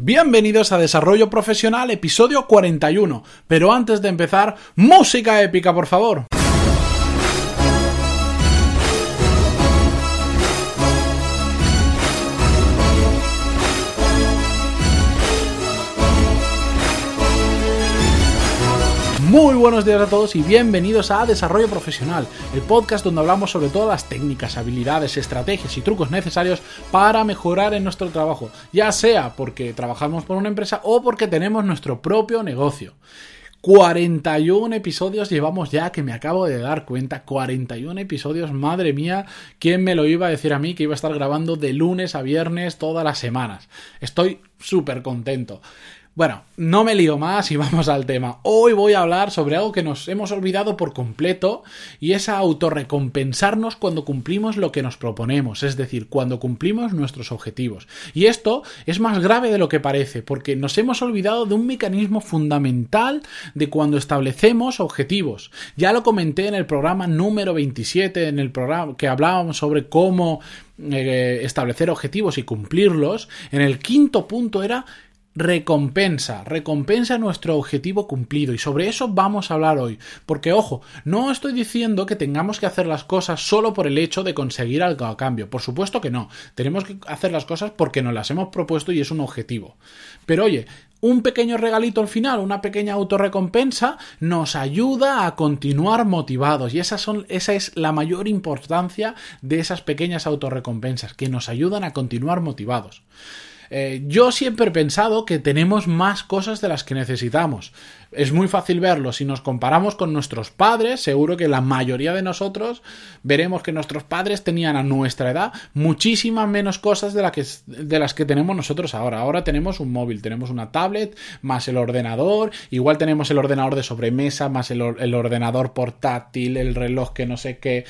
Bienvenidos a Desarrollo Profesional, episodio 41. Pero antes de empezar, música épica, por favor. Muy buenos días a todos y bienvenidos a Desarrollo Profesional, el podcast donde hablamos sobre todas las técnicas, habilidades, estrategias y trucos necesarios para mejorar en nuestro trabajo, ya sea porque trabajamos por una empresa o porque tenemos nuestro propio negocio. 41 episodios llevamos ya que me acabo de dar cuenta. 41 episodios, madre mía, ¿quién me lo iba a decir a mí que iba a estar grabando de lunes a viernes todas las semanas? Estoy súper contento. Bueno, no me lío más y vamos al tema. Hoy voy a hablar sobre algo que nos hemos olvidado por completo y es autorrecompensarnos cuando cumplimos lo que nos proponemos, es decir, cuando cumplimos nuestros objetivos. Y esto es más grave de lo que parece, porque nos hemos olvidado de un mecanismo fundamental de cuando establecemos objetivos. Ya lo comenté en el programa número 27, en el programa que hablábamos sobre cómo eh, establecer objetivos y cumplirlos. En el quinto punto era recompensa, recompensa nuestro objetivo cumplido y sobre eso vamos a hablar hoy, porque ojo, no estoy diciendo que tengamos que hacer las cosas solo por el hecho de conseguir algo a cambio, por supuesto que no, tenemos que hacer las cosas porque nos las hemos propuesto y es un objetivo. Pero oye, un pequeño regalito al final, una pequeña autorrecompensa, nos ayuda a continuar motivados. Y esa, son, esa es la mayor importancia de esas pequeñas autorrecompensas, que nos ayudan a continuar motivados. Eh, yo siempre he pensado que tenemos más cosas de las que necesitamos. Es muy fácil verlo. Si nos comparamos con nuestros padres, seguro que la mayoría de nosotros veremos que nuestros padres tenían a nuestra edad muchísimas menos cosas de, que, de las que tenemos nosotros ahora. Ahora tenemos un móvil, tenemos una tablet, más el ordenador, igual tenemos el ordenador de sobremesa, más el, el ordenador portátil, el reloj que no sé qué,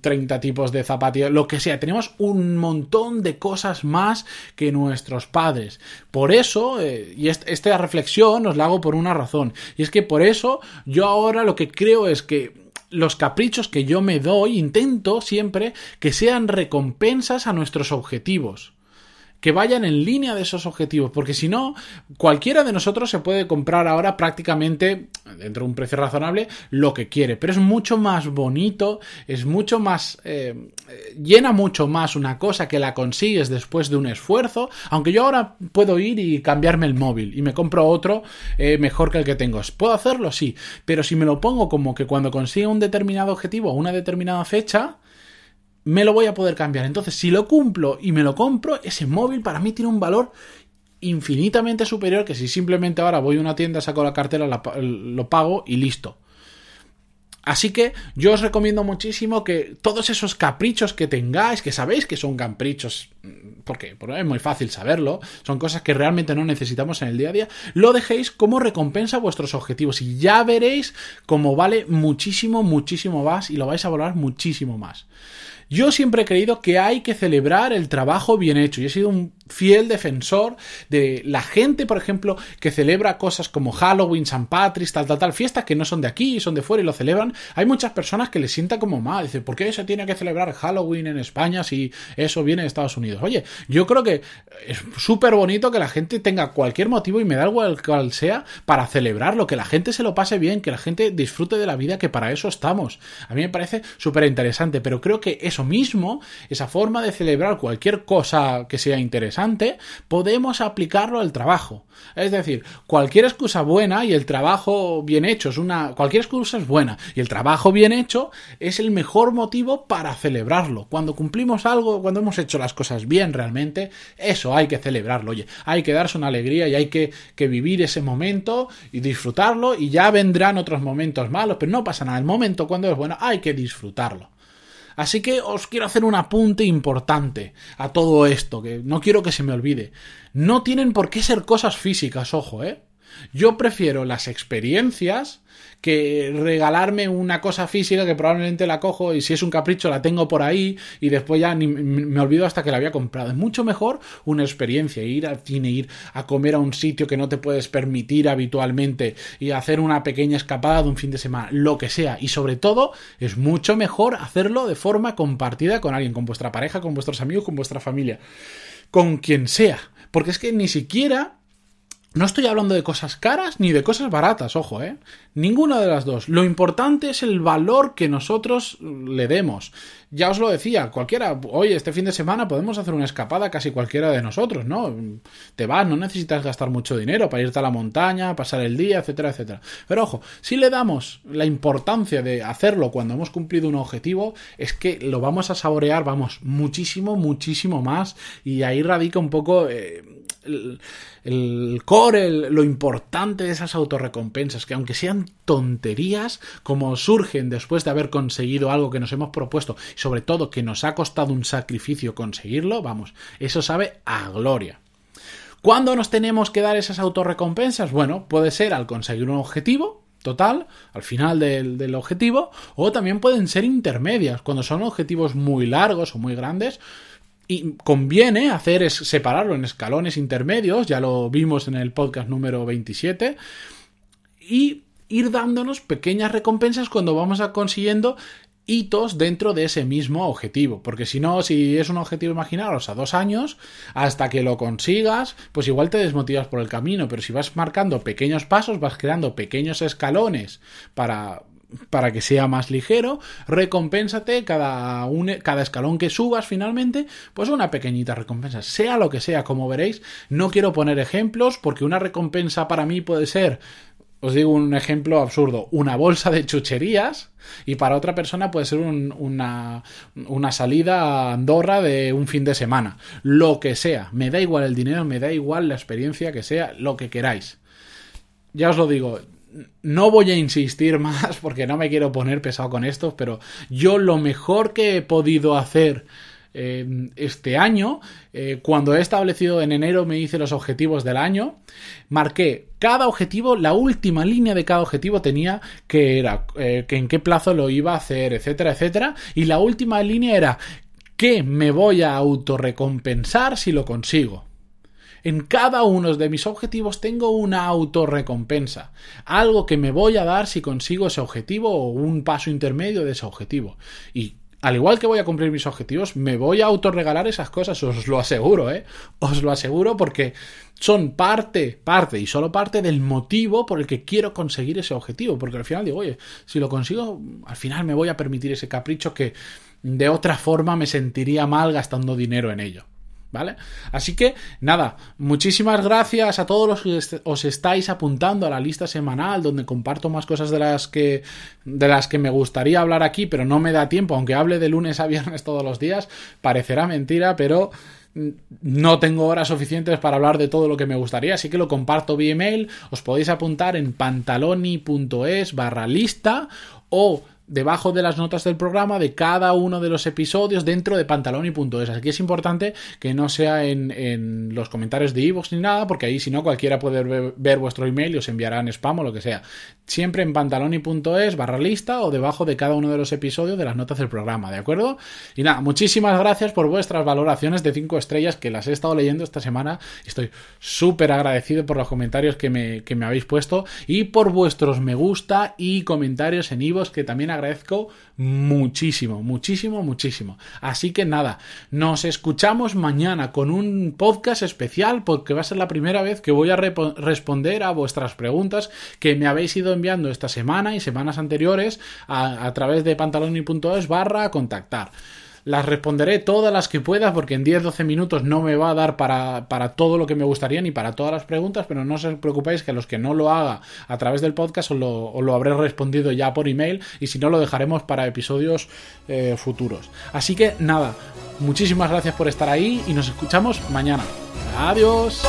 30 tipos de zapatillas, lo que sea. Tenemos un montón de cosas más que nuestros padres. Por eso, eh, y esta reflexión os la hago por una razón y es que por eso yo ahora lo que creo es que los caprichos que yo me doy intento siempre que sean recompensas a nuestros objetivos que vayan en línea de esos objetivos, porque si no, cualquiera de nosotros se puede comprar ahora prácticamente, dentro de un precio razonable, lo que quiere, pero es mucho más bonito, es mucho más, eh, llena mucho más una cosa que la consigues después de un esfuerzo, aunque yo ahora puedo ir y cambiarme el móvil y me compro otro eh, mejor que el que tengo. ¿Puedo hacerlo? Sí, pero si me lo pongo como que cuando consiga un determinado objetivo o una determinada fecha, me lo voy a poder cambiar. Entonces, si lo cumplo y me lo compro, ese móvil para mí tiene un valor infinitamente superior que si simplemente ahora voy a una tienda, saco la cartera, lo pago y listo. Así que yo os recomiendo muchísimo que todos esos caprichos que tengáis, que sabéis que son caprichos, porque, es muy fácil saberlo, son cosas que realmente no necesitamos en el día a día, lo dejéis como recompensa a vuestros objetivos y ya veréis cómo vale muchísimo, muchísimo más y lo vais a valorar muchísimo más. Yo siempre he creído que hay que celebrar el trabajo bien hecho y he sido un fiel defensor de la gente, por ejemplo, que celebra cosas como Halloween, San Patrick's, tal, tal, tal, fiestas que no son de aquí, son de fuera y lo celebran. Hay muchas personas que les sienta como mal. Dice, ¿por qué se tiene que celebrar Halloween en España si eso viene de Estados Unidos? Oye, yo creo que es súper bonito que la gente tenga cualquier motivo y me da igual cual sea para celebrarlo, que la gente se lo pase bien, que la gente disfrute de la vida, que para eso estamos. A mí me parece súper interesante, pero creo que eso mismo, esa forma de celebrar cualquier cosa que sea interesante, podemos aplicarlo al trabajo. Es decir, cualquier excusa buena y el trabajo bien hecho es una. Cualquier excusa es buena y el trabajo bien hecho es el mejor motivo para celebrarlo. Cuando cumplimos algo, cuando hemos hecho las cosas bien realmente, eso hay que celebrarlo. Oye, hay que darse una alegría y hay que, que vivir ese momento y disfrutarlo y ya vendrán otros momentos malos, pero no pasa nada. El momento cuando es bueno hay que disfrutarlo. Así que os quiero hacer un apunte importante a todo esto, que no quiero que se me olvide. No tienen por qué ser cosas físicas, ojo, ¿eh? Yo prefiero las experiencias que regalarme una cosa física que probablemente la cojo y si es un capricho la tengo por ahí y después ya me olvido hasta que la había comprado. Es mucho mejor una experiencia, ir al cine, ir a comer a un sitio que no te puedes permitir habitualmente y hacer una pequeña escapada de un fin de semana, lo que sea. Y sobre todo es mucho mejor hacerlo de forma compartida con alguien, con vuestra pareja, con vuestros amigos, con vuestra familia, con quien sea Porque es que ni siquiera no estoy hablando de cosas caras ni de cosas baratas, ojo, ¿eh? Ninguna de las dos. Lo importante es el valor que nosotros le demos. Ya os lo decía, cualquiera, oye, este fin de semana podemos hacer una escapada casi cualquiera de nosotros, ¿no? Te vas, no necesitas gastar mucho dinero para irte a la montaña, pasar el día, etcétera, etcétera. Pero ojo, si le damos la importancia de hacerlo cuando hemos cumplido un objetivo, es que lo vamos a saborear, vamos, muchísimo, muchísimo más. Y ahí radica un poco... Eh, el, core, lo importante de esas autorrecompensas, que aunque sean tonterías, como surgen después de haber conseguido algo que nos hemos propuesto, y sobre todo que nos ha costado un sacrificio conseguirlo, vamos, eso sabe a gloria. ¿Cuándo nos tenemos que dar esas autorrecompensas? Bueno, puede ser al conseguir un objetivo, total, al final del, del, objetivo, o también pueden ser intermedias, cuando son objetivos muy largos o muy grandes, y conviene hacer es separarlo en escalones intermedios, ya lo vimos en el podcast número 27, y ir dándonos pequeñas recompensas cuando vamos a consiguiendo hitos dentro de ese mismo objetivo. Porque si no, si es un objetivo, imaginaros, a dos años, hasta que lo consigas, pues igual te desmotivas por el camino. Pero si vas marcando pequeños pasos, vas creando pequeños escalones para para que sea más ligero, recompénsate cada, un, cada escalón que subas finalmente, pues una pequeñita recompensa, sea lo que sea, como veréis, no quiero poner ejemplos porque una recompensa para mí puede ser, os digo un ejemplo absurdo, una bolsa de chucherías y para otra persona puede ser una, una salida a Andorra de un fin de semana, lo que sea, me da igual el dinero, me da igual la experiencia que sea, lo que queráis. Ya os lo digo, no voy a insistir más porque no me quiero poner pesado con esto, pero yo lo mejor que he podido hacer eh, este año, eh, cuando he establecido en enero, me hice los objetivos del año, marqué cada objetivo, la última línea de cada objetivo tenía que era eh, que en qué plazo lo iba a hacer, etcétera, etcétera, y la última línea era que me voy a autorrecompensar si lo consigo. En cada uno de mis objetivos tengo una autorrecompensa, algo que me voy a dar si consigo ese objetivo o un paso intermedio de ese objetivo. Y al igual que voy a cumplir mis objetivos, me voy a autorregalar esas cosas, os lo aseguro, ¿eh? Os lo aseguro porque son parte, parte y solo parte del motivo por el que quiero conseguir ese objetivo. Porque al final digo, oye, si lo consigo, al final me voy a permitir ese capricho que de otra forma me sentiría mal gastando dinero en ello. ¿Vale? Así que nada, muchísimas gracias a todos los que os estáis apuntando a la lista semanal donde comparto más cosas de las que de las que me gustaría hablar aquí, pero no me da tiempo, aunque hable de lunes a viernes todos los días, parecerá mentira, pero no tengo horas suficientes para hablar de todo lo que me gustaría, así que lo comparto vía email, os podéis apuntar en pantaloni.es barra lista o debajo de las notas del programa de cada uno de los episodios dentro de pantaloni.es. Aquí es importante que no sea en, en los comentarios de iVoox ni nada, porque ahí si no cualquiera puede ver, vuestro email y os enviarán spam o lo que sea. Siempre en pantaloni.es barra lista o debajo de cada uno de los episodios de las notas del programa, ¿de acuerdo? Y nada, muchísimas gracias por vuestras valoraciones de 5 estrellas que las he estado leyendo esta semana. Estoy súper agradecido por los comentarios que me, que me habéis puesto y por vuestros me gusta y comentarios en iVoox que también agradezco muchísimo, muchísimo, muchísimo. Así que nada, nos escuchamos mañana con un podcast especial porque va a ser la primera vez que voy a responder a vuestras preguntas que me habéis ido enviando esta semana y semanas anteriores a, través de pantaloni.es barra contactar. Las responderé todas las que pueda porque en 10-12 minutos no me va a dar para, para, todo lo que me gustaría ni para todas las preguntas, pero no os preocupéis que los que no lo haga a través del podcast os lo, lo habré respondido ya por email y si no lo dejaremos para episodios eh, futuros. Así que nada, muchísimas gracias por estar ahí y nos escuchamos mañana. Adiós.